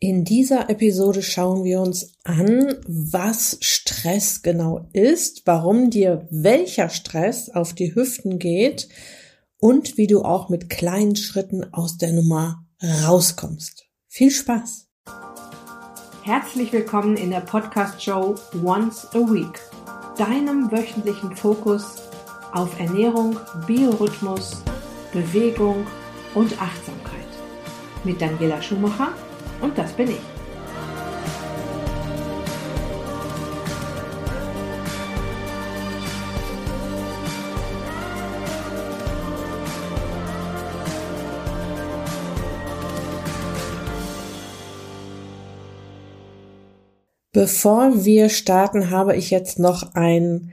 In dieser Episode schauen wir uns an, was Stress genau ist, warum dir welcher Stress auf die Hüften geht und wie du auch mit kleinen Schritten aus der Nummer rauskommst. Viel Spaß! Herzlich willkommen in der Podcast-Show Once a Week, deinem wöchentlichen Fokus auf Ernährung, Biorhythmus, Bewegung und Achtsamkeit. Mit Daniela Schumacher und das bin ich. Bevor wir starten, habe ich jetzt noch ein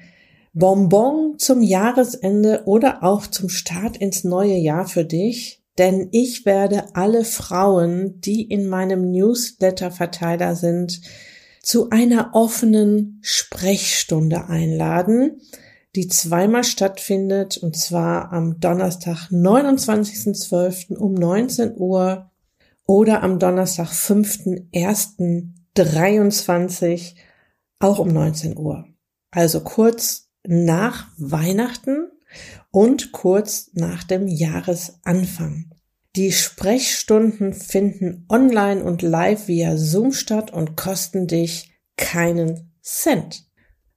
Bonbon zum Jahresende oder auch zum Start ins neue Jahr für dich denn ich werde alle Frauen, die in meinem Newsletter-Verteiler sind, zu einer offenen Sprechstunde einladen, die zweimal stattfindet, und zwar am Donnerstag, 29.12. um 19 Uhr oder am Donnerstag, 5.1.23 auch um 19 Uhr. Also kurz nach Weihnachten und kurz nach dem Jahresanfang. Die Sprechstunden finden online und live via Zoom statt und kosten dich keinen Cent.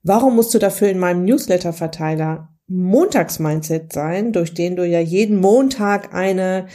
Warum musst du dafür in meinem Newsletter-Verteiler Montagsmindset sein, durch den du ja jeden Montag eine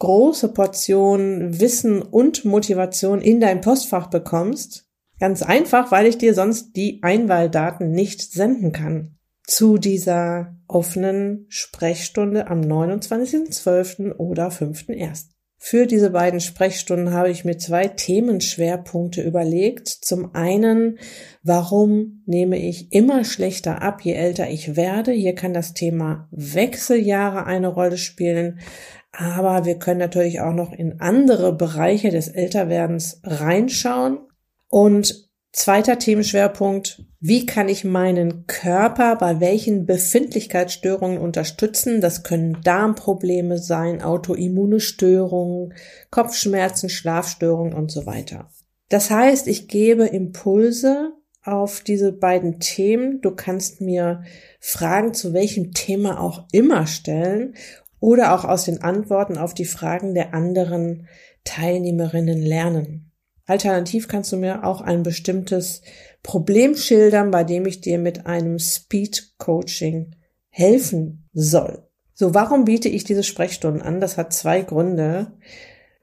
große Portion Wissen und Motivation in dein Postfach bekommst? Ganz einfach, weil ich dir sonst die Einwahldaten nicht senden kann zu dieser offenen Sprechstunde am 29.12. oder 5.1. Für diese beiden Sprechstunden habe ich mir zwei Themenschwerpunkte überlegt. Zum einen, warum nehme ich immer schlechter ab, je älter ich werde? Hier kann das Thema Wechseljahre eine Rolle spielen. Aber wir können natürlich auch noch in andere Bereiche des Älterwerdens reinschauen. Und Zweiter Themenschwerpunkt, wie kann ich meinen Körper bei welchen Befindlichkeitsstörungen unterstützen? Das können Darmprobleme sein, autoimmune Störungen, Kopfschmerzen, Schlafstörungen und so weiter. Das heißt, ich gebe Impulse auf diese beiden Themen. Du kannst mir Fragen zu welchem Thema auch immer stellen oder auch aus den Antworten auf die Fragen der anderen Teilnehmerinnen lernen. Alternativ kannst du mir auch ein bestimmtes Problem schildern, bei dem ich dir mit einem Speed Coaching helfen soll. So, warum biete ich diese Sprechstunden an? Das hat zwei Gründe.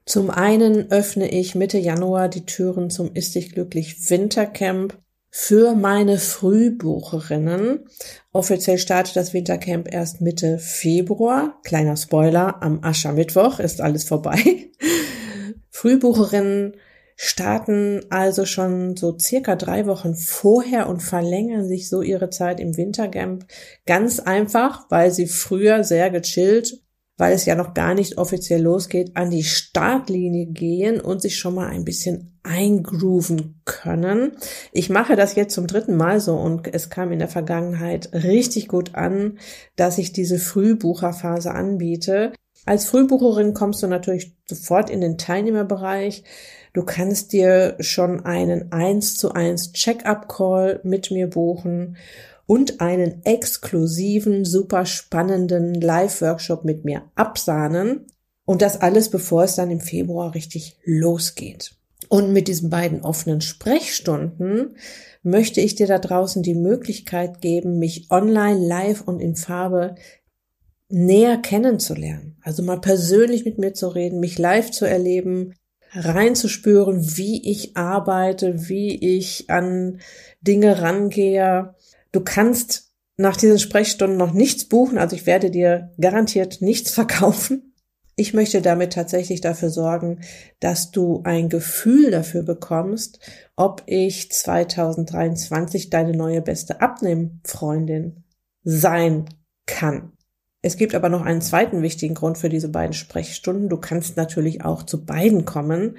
Zum einen öffne ich Mitte Januar die Türen zum Ist dich glücklich Wintercamp für meine Frühbucherinnen. Offiziell startet das Wintercamp erst Mitte Februar. Kleiner Spoiler, am Aschermittwoch ist alles vorbei. Frühbucherinnen starten also schon so circa drei Wochen vorher und verlängern sich so ihre Zeit im Wintercamp ganz einfach, weil sie früher sehr gechillt, weil es ja noch gar nicht offiziell losgeht, an die Startlinie gehen und sich schon mal ein bisschen eingrooven können. Ich mache das jetzt zum dritten Mal so und es kam in der Vergangenheit richtig gut an, dass ich diese Frühbucherphase anbiete. Als Frühbucherin kommst du natürlich sofort in den Teilnehmerbereich. Du kannst dir schon einen 1 zu 1 Check-up-Call mit mir buchen und einen exklusiven, super spannenden Live-Workshop mit mir absahnen. Und das alles, bevor es dann im Februar richtig losgeht. Und mit diesen beiden offenen Sprechstunden möchte ich dir da draußen die Möglichkeit geben, mich online, live und in Farbe näher kennenzulernen. Also mal persönlich mit mir zu reden, mich live zu erleben, reinzuspüren, wie ich arbeite, wie ich an Dinge rangehe. Du kannst nach diesen Sprechstunden noch nichts buchen, also ich werde dir garantiert nichts verkaufen. Ich möchte damit tatsächlich dafür sorgen, dass du ein Gefühl dafür bekommst, ob ich 2023 deine neue beste Abnehmfreundin sein kann. Es gibt aber noch einen zweiten wichtigen Grund für diese beiden Sprechstunden. Du kannst natürlich auch zu beiden kommen,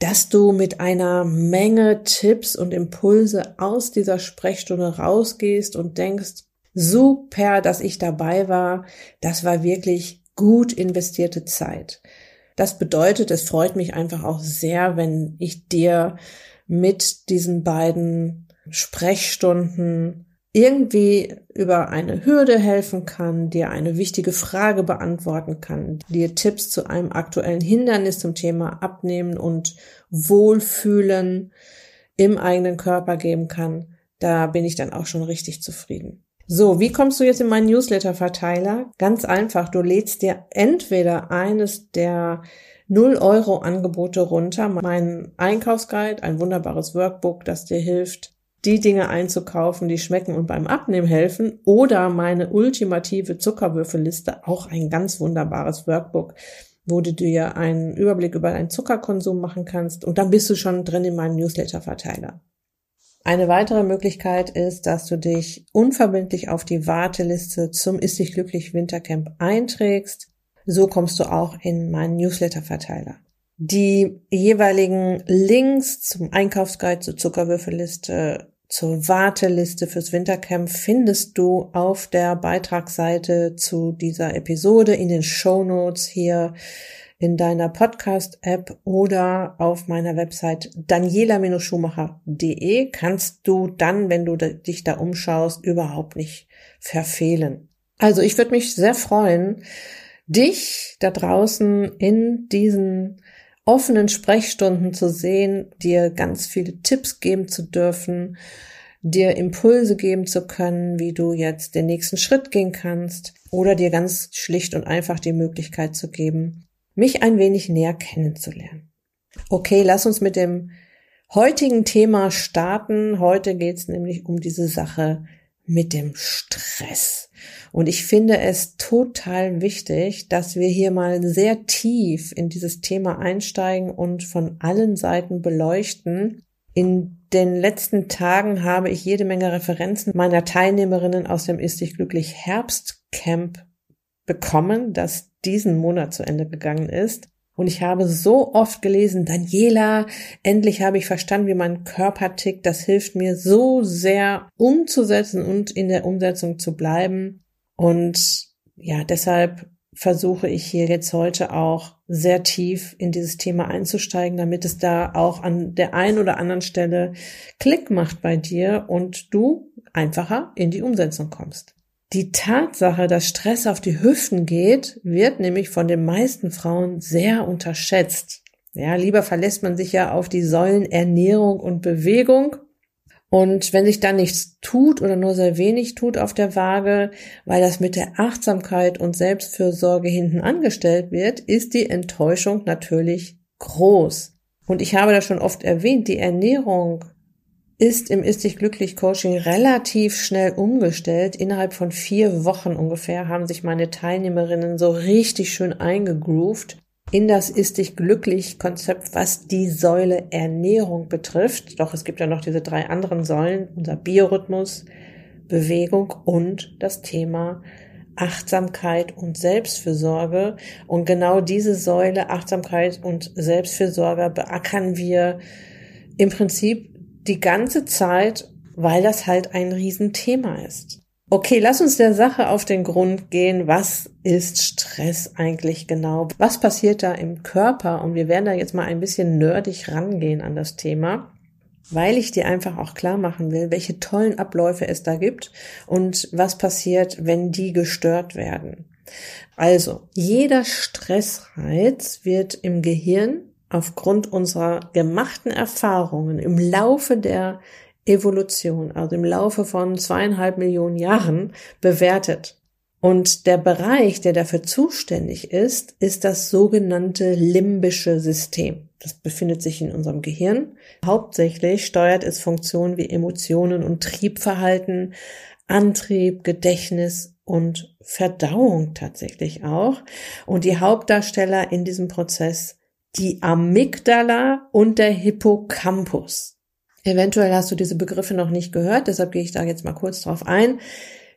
dass du mit einer Menge Tipps und Impulse aus dieser Sprechstunde rausgehst und denkst, super, dass ich dabei war. Das war wirklich gut investierte Zeit. Das bedeutet, es freut mich einfach auch sehr, wenn ich dir mit diesen beiden Sprechstunden irgendwie über eine Hürde helfen kann, dir eine wichtige Frage beantworten kann, dir Tipps zu einem aktuellen Hindernis zum Thema Abnehmen und Wohlfühlen im eigenen Körper geben kann, da bin ich dann auch schon richtig zufrieden. So, wie kommst du jetzt in meinen Newsletter-Verteiler? Ganz einfach, du lädst dir entweder eines der 0 Euro Angebote runter, mein Einkaufsguide, ein wunderbares Workbook, das dir hilft, die Dinge einzukaufen, die schmecken und beim Abnehmen helfen, oder meine ultimative Zuckerwürfelliste, auch ein ganz wunderbares Workbook, wo du dir einen Überblick über deinen Zuckerkonsum machen kannst und dann bist du schon drin in meinem Newsletter-Verteiler. Eine weitere Möglichkeit ist, dass du dich unverbindlich auf die Warteliste zum Ist dich glücklich Wintercamp einträgst. So kommst du auch in meinen Newsletter-Verteiler. Die jeweiligen Links zum Einkaufsguide, zur Zuckerwürfelliste, zur Warteliste fürs Wintercamp findest du auf der Beitragsseite zu dieser Episode in den Show Notes hier in deiner Podcast-App oder auf meiner Website daniela-schumacher.de kannst du dann, wenn du dich da umschaust, überhaupt nicht verfehlen. Also ich würde mich sehr freuen, dich da draußen in diesen offenen Sprechstunden zu sehen, dir ganz viele Tipps geben zu dürfen, dir Impulse geben zu können, wie du jetzt den nächsten Schritt gehen kannst oder dir ganz schlicht und einfach die Möglichkeit zu geben, mich ein wenig näher kennenzulernen. Okay, lass uns mit dem heutigen Thema starten. Heute geht es nämlich um diese Sache mit dem Stress. Und ich finde es total wichtig, dass wir hier mal sehr tief in dieses Thema einsteigen und von allen Seiten beleuchten. In den letzten Tagen habe ich jede Menge Referenzen meiner Teilnehmerinnen aus dem Ist dich glücklich Herbstcamp bekommen, das diesen Monat zu Ende gegangen ist. Und ich habe so oft gelesen, Daniela, endlich habe ich verstanden, wie mein Körper tickt. Das hilft mir so sehr umzusetzen und in der Umsetzung zu bleiben. Und ja, deshalb versuche ich hier jetzt heute auch sehr tief in dieses Thema einzusteigen, damit es da auch an der einen oder anderen Stelle Klick macht bei dir und du einfacher in die Umsetzung kommst. Die Tatsache, dass Stress auf die Hüften geht, wird nämlich von den meisten Frauen sehr unterschätzt. Ja, lieber verlässt man sich ja auf die Säulen Ernährung und Bewegung. Und wenn sich dann nichts tut oder nur sehr wenig tut auf der Waage, weil das mit der Achtsamkeit und Selbstfürsorge hinten angestellt wird, ist die Enttäuschung natürlich groß. Und ich habe das schon oft erwähnt, die Ernährung ist im Ist dich glücklich Coaching relativ schnell umgestellt. Innerhalb von vier Wochen ungefähr haben sich meine Teilnehmerinnen so richtig schön eingegroovt in das Ist dich glücklich Konzept, was die Säule Ernährung betrifft. Doch es gibt ja noch diese drei anderen Säulen, unser Biorhythmus, Bewegung und das Thema Achtsamkeit und Selbstfürsorge. Und genau diese Säule Achtsamkeit und Selbstfürsorge beackern wir im Prinzip die ganze Zeit, weil das halt ein Riesenthema ist. Okay, lass uns der Sache auf den Grund gehen. Was ist Stress eigentlich genau? Was passiert da im Körper? Und wir werden da jetzt mal ein bisschen nerdig rangehen an das Thema, weil ich dir einfach auch klar machen will, welche tollen Abläufe es da gibt und was passiert, wenn die gestört werden. Also, jeder Stressreiz wird im Gehirn aufgrund unserer gemachten Erfahrungen im Laufe der Evolution, also im Laufe von zweieinhalb Millionen Jahren bewertet. Und der Bereich, der dafür zuständig ist, ist das sogenannte limbische System. Das befindet sich in unserem Gehirn. Hauptsächlich steuert es Funktionen wie Emotionen und Triebverhalten, Antrieb, Gedächtnis und Verdauung tatsächlich auch. Und die Hauptdarsteller in diesem Prozess die Amygdala und der Hippocampus. Eventuell hast du diese Begriffe noch nicht gehört, deshalb gehe ich da jetzt mal kurz drauf ein.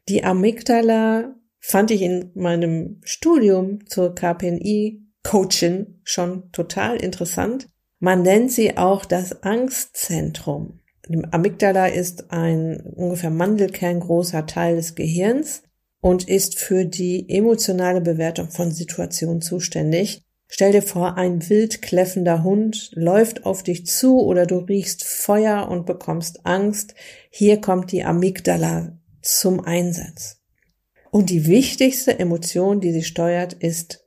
Die Amygdala fand ich in meinem Studium zur KPNI Coaching schon total interessant. Man nennt sie auch das Angstzentrum. Die Amygdala ist ein ungefähr mandelkerngroßer Teil des Gehirns und ist für die emotionale Bewertung von Situationen zuständig. Stell dir vor, ein wild kläffender Hund läuft auf dich zu oder du riechst Feuer und bekommst Angst. Hier kommt die Amygdala zum Einsatz. Und die wichtigste Emotion, die sie steuert, ist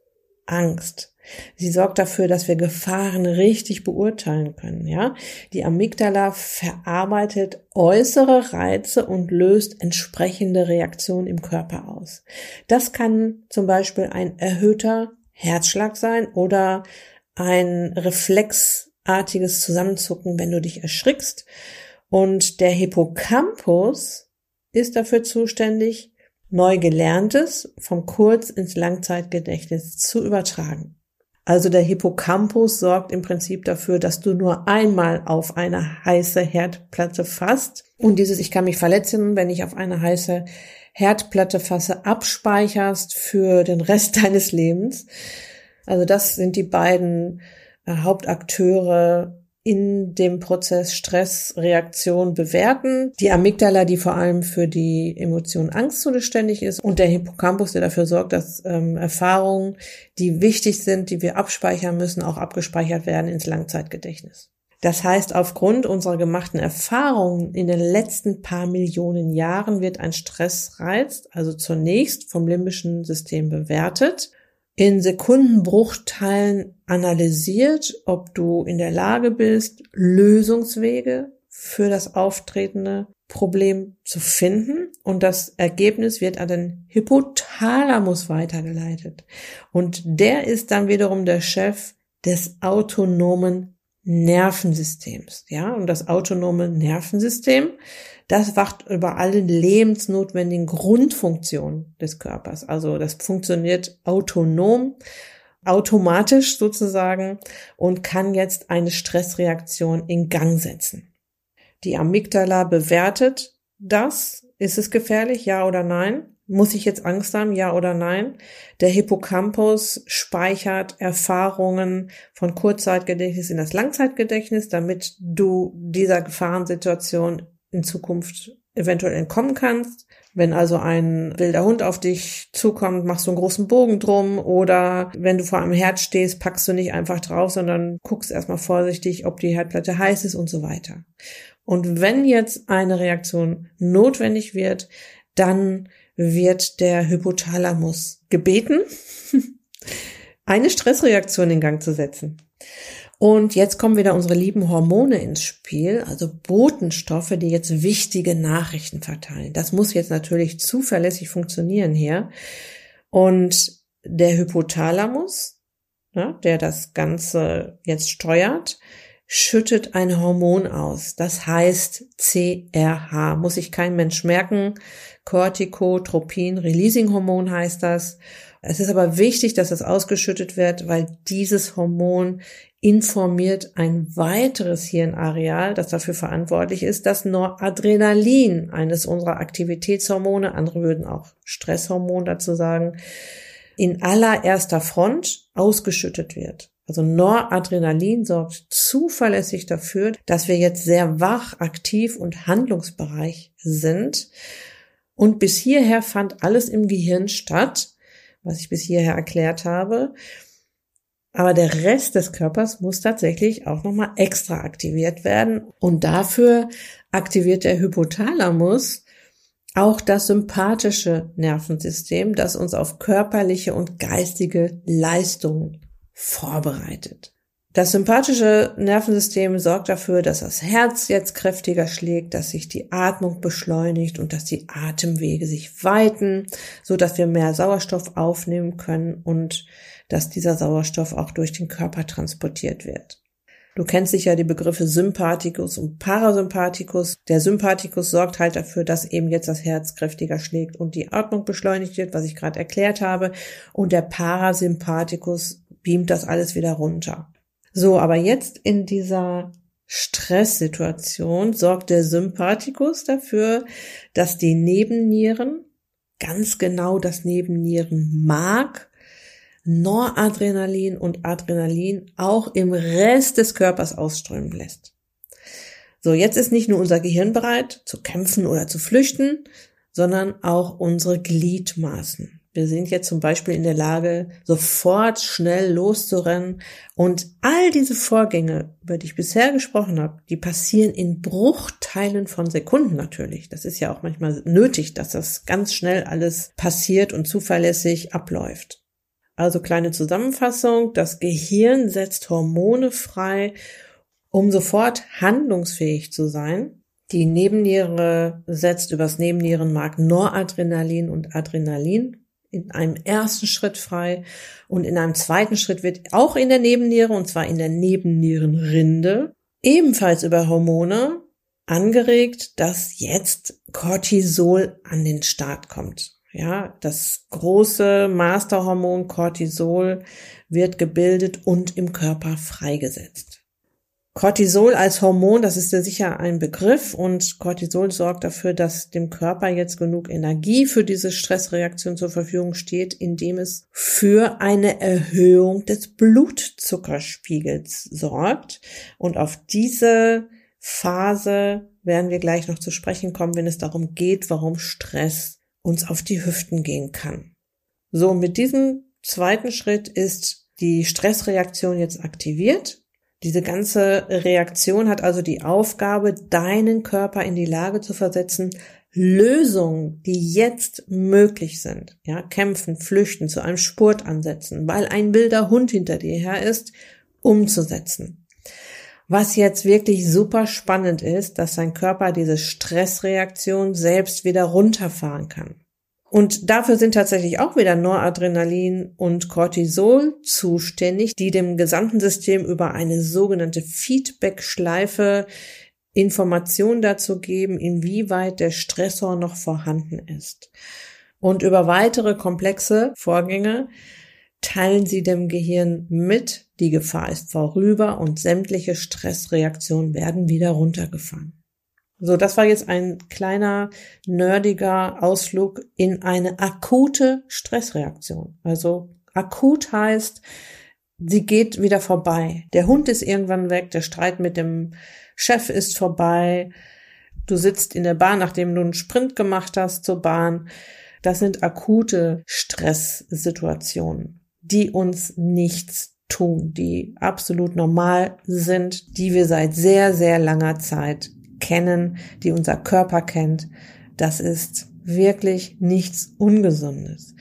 Angst. Sie sorgt dafür, dass wir Gefahren richtig beurteilen können, ja. Die Amygdala verarbeitet äußere Reize und löst entsprechende Reaktionen im Körper aus. Das kann zum Beispiel ein erhöhter Herzschlag sein oder ein reflexartiges Zusammenzucken, wenn du dich erschrickst. Und der Hippocampus ist dafür zuständig, neu gelerntes vom Kurz- ins Langzeitgedächtnis zu übertragen. Also der Hippocampus sorgt im Prinzip dafür, dass du nur einmal auf eine heiße Herdplatte fasst und dieses Ich kann mich verletzen, wenn ich auf eine heiße Herdplatte fasse, abspeicherst für den Rest deines Lebens. Also das sind die beiden äh, Hauptakteure in dem Prozess Stressreaktion bewerten. Die Amygdala, die vor allem für die Emotion Angst zuständig ist und der Hippocampus, der dafür sorgt, dass ähm, Erfahrungen, die wichtig sind, die wir abspeichern müssen, auch abgespeichert werden ins Langzeitgedächtnis. Das heißt, aufgrund unserer gemachten Erfahrungen in den letzten paar Millionen Jahren wird ein Stressreiz also zunächst vom limbischen System bewertet in Sekundenbruchteilen analysiert, ob du in der Lage bist, Lösungswege für das auftretende Problem zu finden und das Ergebnis wird an den Hypothalamus weitergeleitet. Und der ist dann wiederum der Chef des autonomen Nervensystems. Ja, und das autonome Nervensystem das wacht über alle lebensnotwendigen Grundfunktionen des Körpers. Also das funktioniert autonom, automatisch sozusagen und kann jetzt eine Stressreaktion in Gang setzen. Die Amygdala bewertet das. Ist es gefährlich? Ja oder nein? Muss ich jetzt Angst haben? Ja oder nein? Der Hippocampus speichert Erfahrungen von Kurzzeitgedächtnis in das Langzeitgedächtnis, damit du dieser Gefahrensituation in Zukunft eventuell entkommen kannst. Wenn also ein wilder Hund auf dich zukommt, machst du einen großen Bogen drum oder wenn du vor einem Herd stehst, packst du nicht einfach drauf, sondern guckst erstmal vorsichtig, ob die Herdplatte heiß ist und so weiter. Und wenn jetzt eine Reaktion notwendig wird, dann wird der Hypothalamus gebeten, eine Stressreaktion in Gang zu setzen. Und jetzt kommen wieder unsere lieben Hormone ins Spiel, also Botenstoffe, die jetzt wichtige Nachrichten verteilen. Das muss jetzt natürlich zuverlässig funktionieren hier. Und der Hypothalamus, ne, der das Ganze jetzt steuert, schüttet ein Hormon aus. Das heißt CRH. Muss sich kein Mensch merken. Corticotropin Releasing Hormon heißt das. Es ist aber wichtig, dass es ausgeschüttet wird, weil dieses Hormon informiert ein weiteres Hirnareal, das dafür verantwortlich ist, dass Noradrenalin, eines unserer Aktivitätshormone, andere würden auch Stresshormon dazu sagen, in allererster Front ausgeschüttet wird. Also Noradrenalin sorgt zuverlässig dafür, dass wir jetzt sehr wach, aktiv und handlungsbereich sind. Und bis hierher fand alles im Gehirn statt was ich bis hierher erklärt habe. Aber der Rest des Körpers muss tatsächlich auch nochmal extra aktiviert werden. Und dafür aktiviert der Hypothalamus auch das sympathische Nervensystem, das uns auf körperliche und geistige Leistungen vorbereitet. Das sympathische Nervensystem sorgt dafür, dass das Herz jetzt kräftiger schlägt, dass sich die Atmung beschleunigt und dass die Atemwege sich weiten, so dass wir mehr Sauerstoff aufnehmen können und dass dieser Sauerstoff auch durch den Körper transportiert wird. Du kennst sicher die Begriffe Sympathikus und Parasympathikus. Der Sympathikus sorgt halt dafür, dass eben jetzt das Herz kräftiger schlägt und die Atmung beschleunigt wird, was ich gerade erklärt habe. Und der Parasympathikus beamt das alles wieder runter. So, aber jetzt in dieser Stresssituation sorgt der Sympathikus dafür, dass die Nebennieren, ganz genau das Nebennierenmark, Noradrenalin und Adrenalin auch im Rest des Körpers ausströmen lässt. So, jetzt ist nicht nur unser Gehirn bereit zu kämpfen oder zu flüchten, sondern auch unsere Gliedmaßen. Wir sind jetzt zum Beispiel in der Lage, sofort schnell loszurennen. Und all diese Vorgänge, über die ich bisher gesprochen habe, die passieren in Bruchteilen von Sekunden natürlich. Das ist ja auch manchmal nötig, dass das ganz schnell alles passiert und zuverlässig abläuft. Also kleine Zusammenfassung. Das Gehirn setzt Hormone frei, um sofort handlungsfähig zu sein. Die Nebenniere setzt übers Nebennierenmark Noradrenalin und Adrenalin in einem ersten Schritt frei und in einem zweiten Schritt wird auch in der Nebenniere und zwar in der Nebennierenrinde ebenfalls über Hormone angeregt, dass jetzt Cortisol an den Start kommt. Ja, das große Masterhormon Cortisol wird gebildet und im Körper freigesetzt. Cortisol als Hormon, das ist ja sicher ein Begriff und Cortisol sorgt dafür, dass dem Körper jetzt genug Energie für diese Stressreaktion zur Verfügung steht, indem es für eine Erhöhung des Blutzuckerspiegels sorgt. Und auf diese Phase werden wir gleich noch zu sprechen kommen, wenn es darum geht, warum Stress uns auf die Hüften gehen kann. So, mit diesem zweiten Schritt ist die Stressreaktion jetzt aktiviert diese ganze Reaktion hat also die Aufgabe, deinen Körper in die Lage zu versetzen, Lösungen, die jetzt möglich sind, ja, kämpfen, flüchten, zu einem Spurt ansetzen, weil ein wilder Hund hinter dir her ist, umzusetzen. Was jetzt wirklich super spannend ist, dass dein Körper diese Stressreaktion selbst wieder runterfahren kann. Und dafür sind tatsächlich auch wieder Noradrenalin und Cortisol zuständig, die dem gesamten System über eine sogenannte Feedback-Schleife Informationen dazu geben, inwieweit der Stressor noch vorhanden ist. Und über weitere komplexe Vorgänge teilen sie dem Gehirn mit, die Gefahr ist vorüber und sämtliche Stressreaktionen werden wieder runtergefahren. So, das war jetzt ein kleiner nerdiger Ausflug in eine akute Stressreaktion. Also akut heißt, sie geht wieder vorbei. Der Hund ist irgendwann weg, der Streit mit dem Chef ist vorbei. Du sitzt in der Bahn, nachdem du einen Sprint gemacht hast zur Bahn. Das sind akute Stresssituationen, die uns nichts tun, die absolut normal sind, die wir seit sehr, sehr langer Zeit kennen, die unser Körper kennt. Das ist wirklich nichts Ungesundes.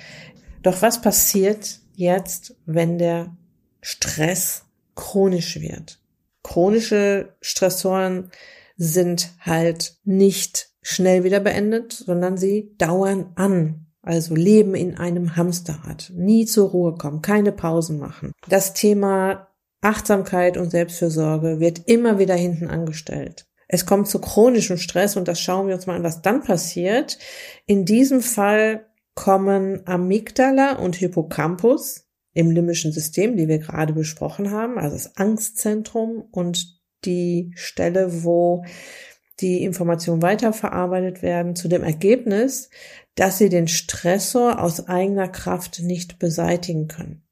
Doch was passiert jetzt, wenn der Stress chronisch wird? Chronische Stressoren sind halt nicht schnell wieder beendet, sondern sie dauern an. Also leben in einem Hamsterrad, nie zur Ruhe kommen, keine Pausen machen. Das Thema Achtsamkeit und Selbstfürsorge wird immer wieder hinten angestellt. Es kommt zu chronischem Stress und das schauen wir uns mal an, was dann passiert. In diesem Fall kommen Amygdala und Hippocampus im limbischen System, die wir gerade besprochen haben, also das Angstzentrum und die Stelle, wo die Informationen weiterverarbeitet werden, zu dem Ergebnis, dass sie den Stressor aus eigener Kraft nicht beseitigen können.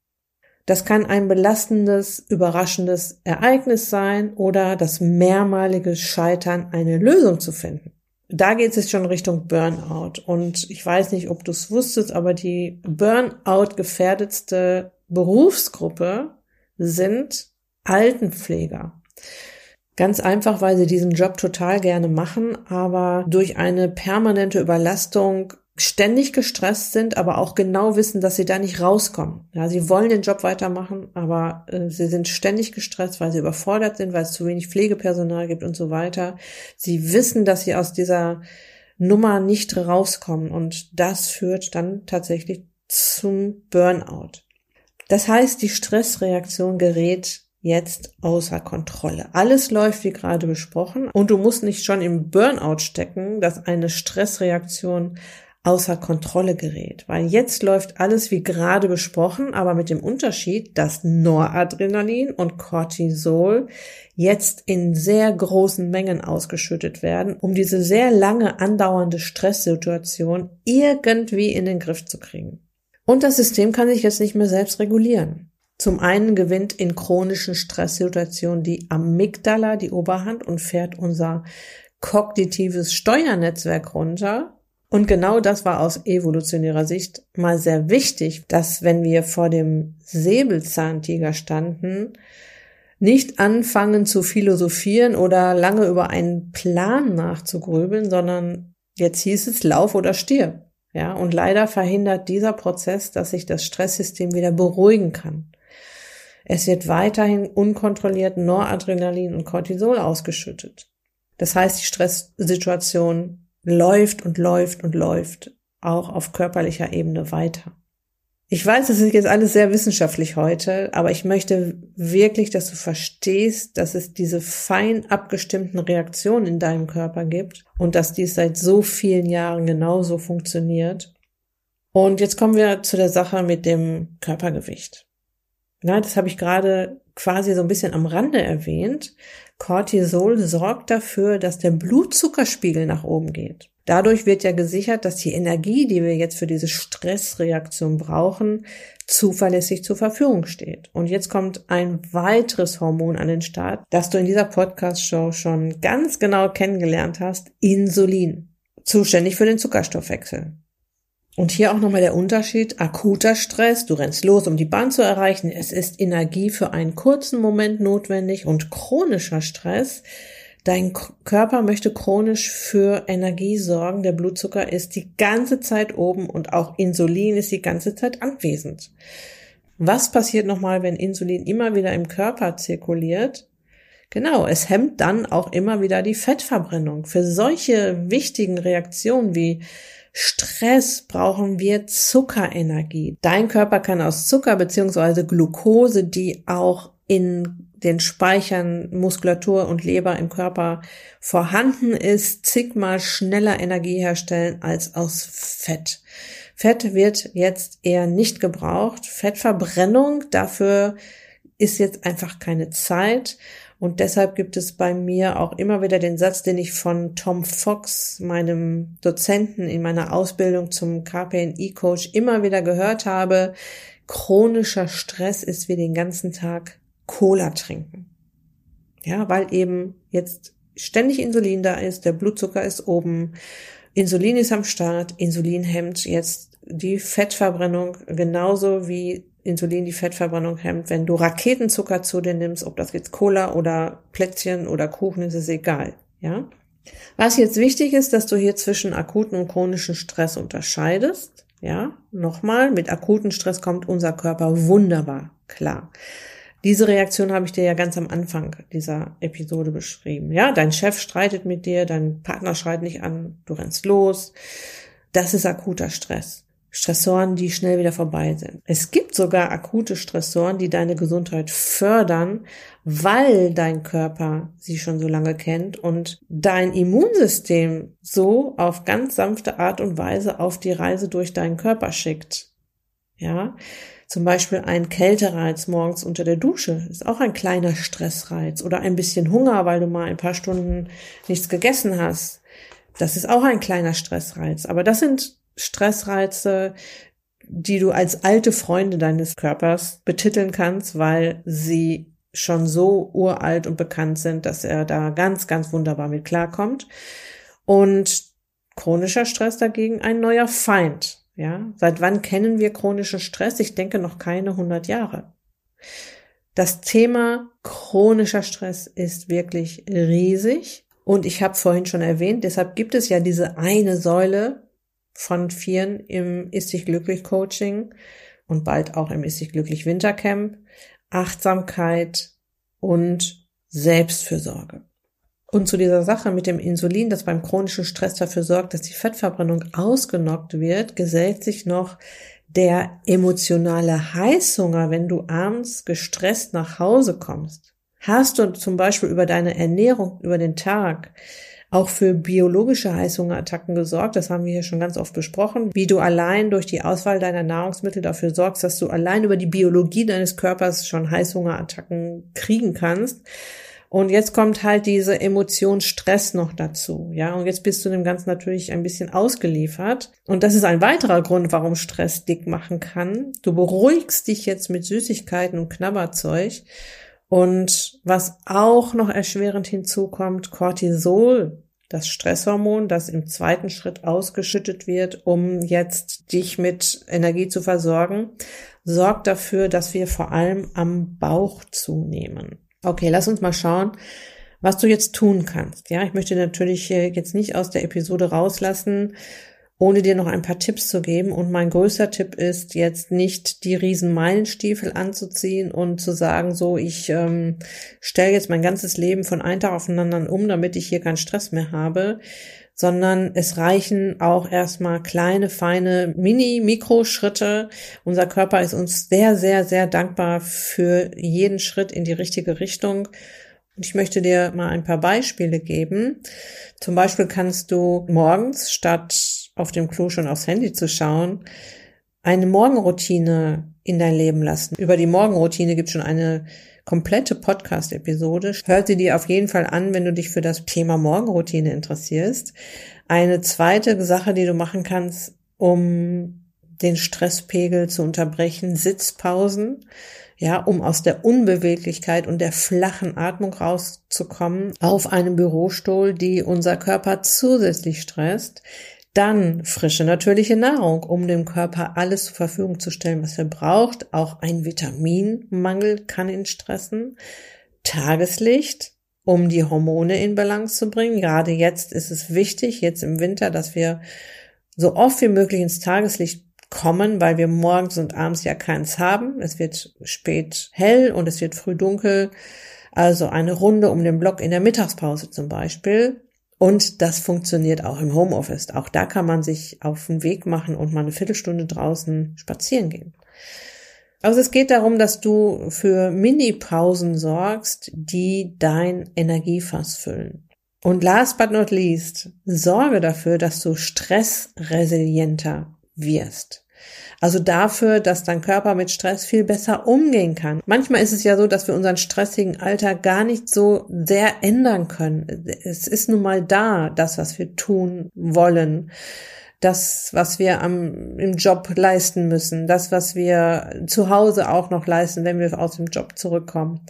Das kann ein belastendes, überraschendes Ereignis sein oder das mehrmalige Scheitern, eine Lösung zu finden. Da geht es schon Richtung Burnout. Und ich weiß nicht, ob du es wusstest, aber die Burnout gefährdetste Berufsgruppe sind Altenpfleger. Ganz einfach, weil sie diesen Job total gerne machen, aber durch eine permanente Überlastung ständig gestresst sind, aber auch genau wissen, dass sie da nicht rauskommen. Ja, sie wollen den Job weitermachen, aber äh, sie sind ständig gestresst, weil sie überfordert sind, weil es zu wenig Pflegepersonal gibt und so weiter. Sie wissen, dass sie aus dieser Nummer nicht rauskommen und das führt dann tatsächlich zum Burnout. Das heißt, die Stressreaktion gerät jetzt außer Kontrolle. Alles läuft wie gerade besprochen und du musst nicht schon im Burnout stecken, dass eine Stressreaktion außer Kontrolle gerät. Weil jetzt läuft alles wie gerade besprochen, aber mit dem Unterschied, dass Noradrenalin und Cortisol jetzt in sehr großen Mengen ausgeschüttet werden, um diese sehr lange andauernde Stresssituation irgendwie in den Griff zu kriegen. Und das System kann sich jetzt nicht mehr selbst regulieren. Zum einen gewinnt in chronischen Stresssituationen die Amygdala die Oberhand und fährt unser kognitives Steuernetzwerk runter, Und genau das war aus evolutionärer Sicht mal sehr wichtig, dass wenn wir vor dem Säbelzahntiger standen, nicht anfangen zu philosophieren oder lange über einen Plan nachzugrübeln, sondern jetzt hieß es Lauf oder stirb. Ja, und leider verhindert dieser Prozess, dass sich das Stresssystem wieder beruhigen kann. Es wird weiterhin unkontrolliert Noradrenalin und Cortisol ausgeschüttet. Das heißt, die Stresssituation läuft und läuft und läuft auch auf körperlicher Ebene weiter. Ich weiß, es ist jetzt alles sehr wissenschaftlich heute, aber ich möchte wirklich, dass du verstehst, dass es diese fein abgestimmten Reaktionen in deinem Körper gibt und dass dies seit so vielen Jahren genauso funktioniert. Und jetzt kommen wir zu der Sache mit dem Körpergewicht. Na, das habe ich gerade quasi so ein bisschen am Rande erwähnt. Cortisol sorgt dafür, dass der Blutzuckerspiegel nach oben geht. Dadurch wird ja gesichert, dass die Energie, die wir jetzt für diese Stressreaktion brauchen, zuverlässig zur Verfügung steht. Und jetzt kommt ein weiteres Hormon an den Start, das du in dieser Podcast-Show schon ganz genau kennengelernt hast, Insulin, zuständig für den Zuckerstoffwechsel. Und hier auch nochmal der Unterschied. Akuter Stress, du rennst los, um die Bahn zu erreichen. Es ist Energie für einen kurzen Moment notwendig und chronischer Stress Dein Körper möchte chronisch für Energie sorgen. Der Blutzucker ist die ganze Zeit oben und auch Insulin ist die ganze Zeit anwesend. Was passiert nochmal, wenn Insulin immer wieder im Körper zirkuliert? Genau, es hemmt dann auch immer wieder die Fettverbrennung. Für solche wichtigen Reaktionen wie Stress brauchen wir Zuckerenergie. Dein Körper kann aus Zucker beziehungsweise Glucose, die auch in den Speichern Muskulatur und Leber im Körper vorhanden ist, zigmal schneller Energie herstellen als aus Fett. Fett wird jetzt eher nicht gebraucht. Fettverbrennung, dafür ist jetzt einfach keine Zeit. Und deshalb gibt es bei mir auch immer wieder den Satz, den ich von Tom Fox, meinem Dozenten in meiner Ausbildung zum KPNI-Coach, immer wieder gehört habe. Chronischer Stress ist wie den ganzen Tag Cola trinken. Ja, weil eben jetzt ständig Insulin da ist, der Blutzucker ist oben, Insulin ist am Start, Insulin hemmt jetzt die Fettverbrennung genauso wie Insulin die Fettverbrennung hemmt. Wenn du Raketenzucker zu dir nimmst, ob das jetzt Cola oder Plätzchen oder Kuchen ist, ist egal. Ja. Was jetzt wichtig ist, dass du hier zwischen akuten und chronischen Stress unterscheidest. Ja, nochmal, mit akuten Stress kommt unser Körper wunderbar klar. Diese Reaktion habe ich dir ja ganz am Anfang dieser Episode beschrieben. Ja, dein Chef streitet mit dir, dein Partner schreit nicht an, du rennst los. Das ist akuter Stress. Stressoren, die schnell wieder vorbei sind. Es gibt sogar akute Stressoren, die deine Gesundheit fördern, weil dein Körper sie schon so lange kennt und dein Immunsystem so auf ganz sanfte Art und Weise auf die Reise durch deinen Körper schickt. Ja, zum Beispiel ein Kältereiz morgens unter der Dusche ist auch ein kleiner Stressreiz oder ein bisschen Hunger, weil du mal ein paar Stunden nichts gegessen hast. Das ist auch ein kleiner Stressreiz. Aber das sind Stressreize, die du als alte Freunde deines Körpers betiteln kannst, weil sie schon so uralt und bekannt sind, dass er da ganz, ganz wunderbar mit klarkommt. Und chronischer Stress dagegen ein neuer Feind. Ja, seit wann kennen wir chronischen Stress? Ich denke noch keine 100 Jahre. Das Thema chronischer Stress ist wirklich riesig und ich habe vorhin schon erwähnt, deshalb gibt es ja diese eine Säule von vieren im Ist dich glücklich Coaching und bald auch im Ist dich glücklich Wintercamp, Achtsamkeit und Selbstfürsorge. Und zu dieser Sache mit dem Insulin, das beim chronischen Stress dafür sorgt, dass die Fettverbrennung ausgenockt wird, gesellt sich noch der emotionale Heißhunger, wenn du abends gestresst nach Hause kommst. Hast du zum Beispiel über deine Ernährung über den Tag auch für biologische Heißhungerattacken gesorgt. Das haben wir hier schon ganz oft besprochen, wie du allein durch die Auswahl deiner Nahrungsmittel dafür sorgst, dass du allein über die Biologie deines Körpers schon Heißhungerattacken kriegen kannst. Und jetzt kommt halt diese Emotion Stress noch dazu, ja. Und jetzt bist du dem Ganzen natürlich ein bisschen ausgeliefert. Und das ist ein weiterer Grund, warum Stress dick machen kann. Du beruhigst dich jetzt mit Süßigkeiten und Knabberzeug. Und was auch noch erschwerend hinzukommt, Cortisol das Stresshormon, das im zweiten Schritt ausgeschüttet wird, um jetzt dich mit Energie zu versorgen, sorgt dafür, dass wir vor allem am Bauch zunehmen. Okay, lass uns mal schauen, was du jetzt tun kannst. Ja, ich möchte natürlich jetzt nicht aus der Episode rauslassen, ohne dir noch ein paar Tipps zu geben. Und mein größter Tipp ist jetzt nicht die riesen Meilenstiefel anzuziehen und zu sagen, so, ich ähm, stelle jetzt mein ganzes Leben von einem Tag aufeinander um, damit ich hier keinen Stress mehr habe, sondern es reichen auch erstmal kleine, feine Mini-Mikroschritte. Unser Körper ist uns sehr, sehr, sehr dankbar für jeden Schritt in die richtige Richtung. Und ich möchte dir mal ein paar Beispiele geben. Zum Beispiel kannst du morgens statt auf dem Klo schon aufs Handy zu schauen, eine Morgenroutine in dein Leben lassen. Über die Morgenroutine gibt schon eine komplette Podcast-Episode. Hör sie dir auf jeden Fall an, wenn du dich für das Thema Morgenroutine interessierst. Eine zweite Sache, die du machen kannst, um den Stresspegel zu unterbrechen, Sitzpausen ja, um aus der Unbeweglichkeit und der flachen Atmung rauszukommen, auf einem Bürostuhl, die unser Körper zusätzlich stresst, dann frische natürliche Nahrung, um dem Körper alles zur Verfügung zu stellen, was er braucht. Auch ein Vitaminmangel kann ihn stressen. Tageslicht, um die Hormone in Balance zu bringen. Gerade jetzt ist es wichtig, jetzt im Winter, dass wir so oft wie möglich ins Tageslicht kommen, weil wir morgens und abends ja keins haben. Es wird spät hell und es wird früh dunkel. Also eine Runde um den Block in der Mittagspause zum Beispiel und das funktioniert auch im Homeoffice. Auch da kann man sich auf den Weg machen und mal eine Viertelstunde draußen spazieren gehen. Also es geht darum, dass du für Mini-Pausen sorgst, die dein Energiefass füllen. Und last but not least, sorge dafür, dass du stressresilienter wirst. Also dafür, dass dein Körper mit Stress viel besser umgehen kann. Manchmal ist es ja so, dass wir unseren stressigen Alltag gar nicht so sehr ändern können. Es ist nun mal da, das, was wir tun wollen das, was wir am, im Job leisten müssen, das, was wir zu Hause auch noch leisten, wenn wir aus dem Job zurückkommen.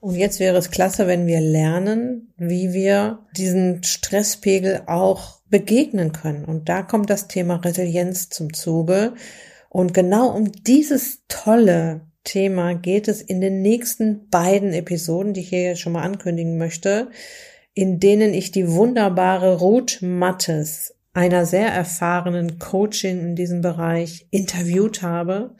Und jetzt wäre es klasse, wenn wir lernen, wie wir diesen Stresspegel auch begegnen können. Und da kommt das Thema Resilienz zum Zuge. Und genau um dieses tolle Thema geht es in den nächsten beiden Episoden, die ich hier schon mal ankündigen möchte, in denen ich die wunderbare Ruth Mattes, einer sehr erfahrenen Coachin in diesem Bereich, interviewt habe.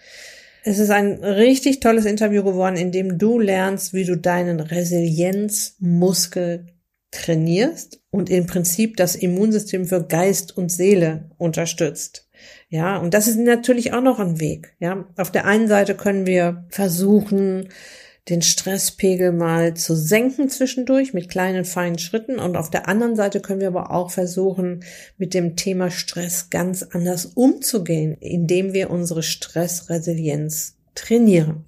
Es ist ein richtig tolles Interview geworden, in dem du lernst, wie du deinen Resilienzmuskel trainierst und im Prinzip das Immunsystem für Geist und Seele unterstützt. Ja, und das ist natürlich auch noch ein Weg. Ja, auf der einen Seite können wir versuchen, den Stresspegel mal zu senken zwischendurch mit kleinen feinen Schritten und auf der anderen Seite können wir aber auch versuchen, mit dem Thema Stress ganz anders umzugehen, indem wir unsere Stressresilienz trainieren.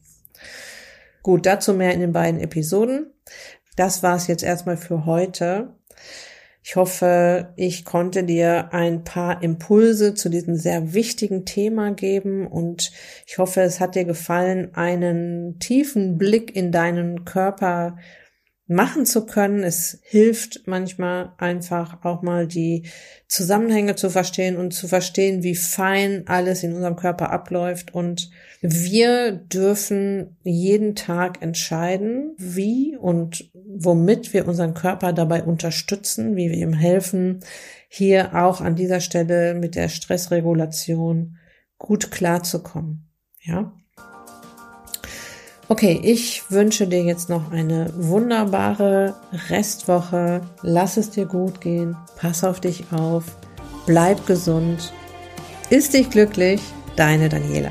Gut, dazu mehr in den beiden Episoden. Das war es jetzt erstmal für heute. Ich hoffe, ich konnte dir ein paar Impulse zu diesem sehr wichtigen Thema geben und ich hoffe, es hat dir gefallen, einen tiefen Blick in deinen Körper machen zu können. Es hilft manchmal einfach auch mal die Zusammenhänge zu verstehen und zu verstehen, wie fein alles in unserem Körper abläuft. Und wir dürfen jeden Tag entscheiden, wie und womit wir unseren Körper dabei unterstützen, wie wir ihm helfen, hier auch an dieser Stelle mit der Stressregulation gut klarzukommen. Ja. Okay, ich wünsche dir jetzt noch eine wunderbare Restwoche. Lass es dir gut gehen. Pass auf dich auf. Bleib gesund. Ist dich glücklich. Deine Daniela.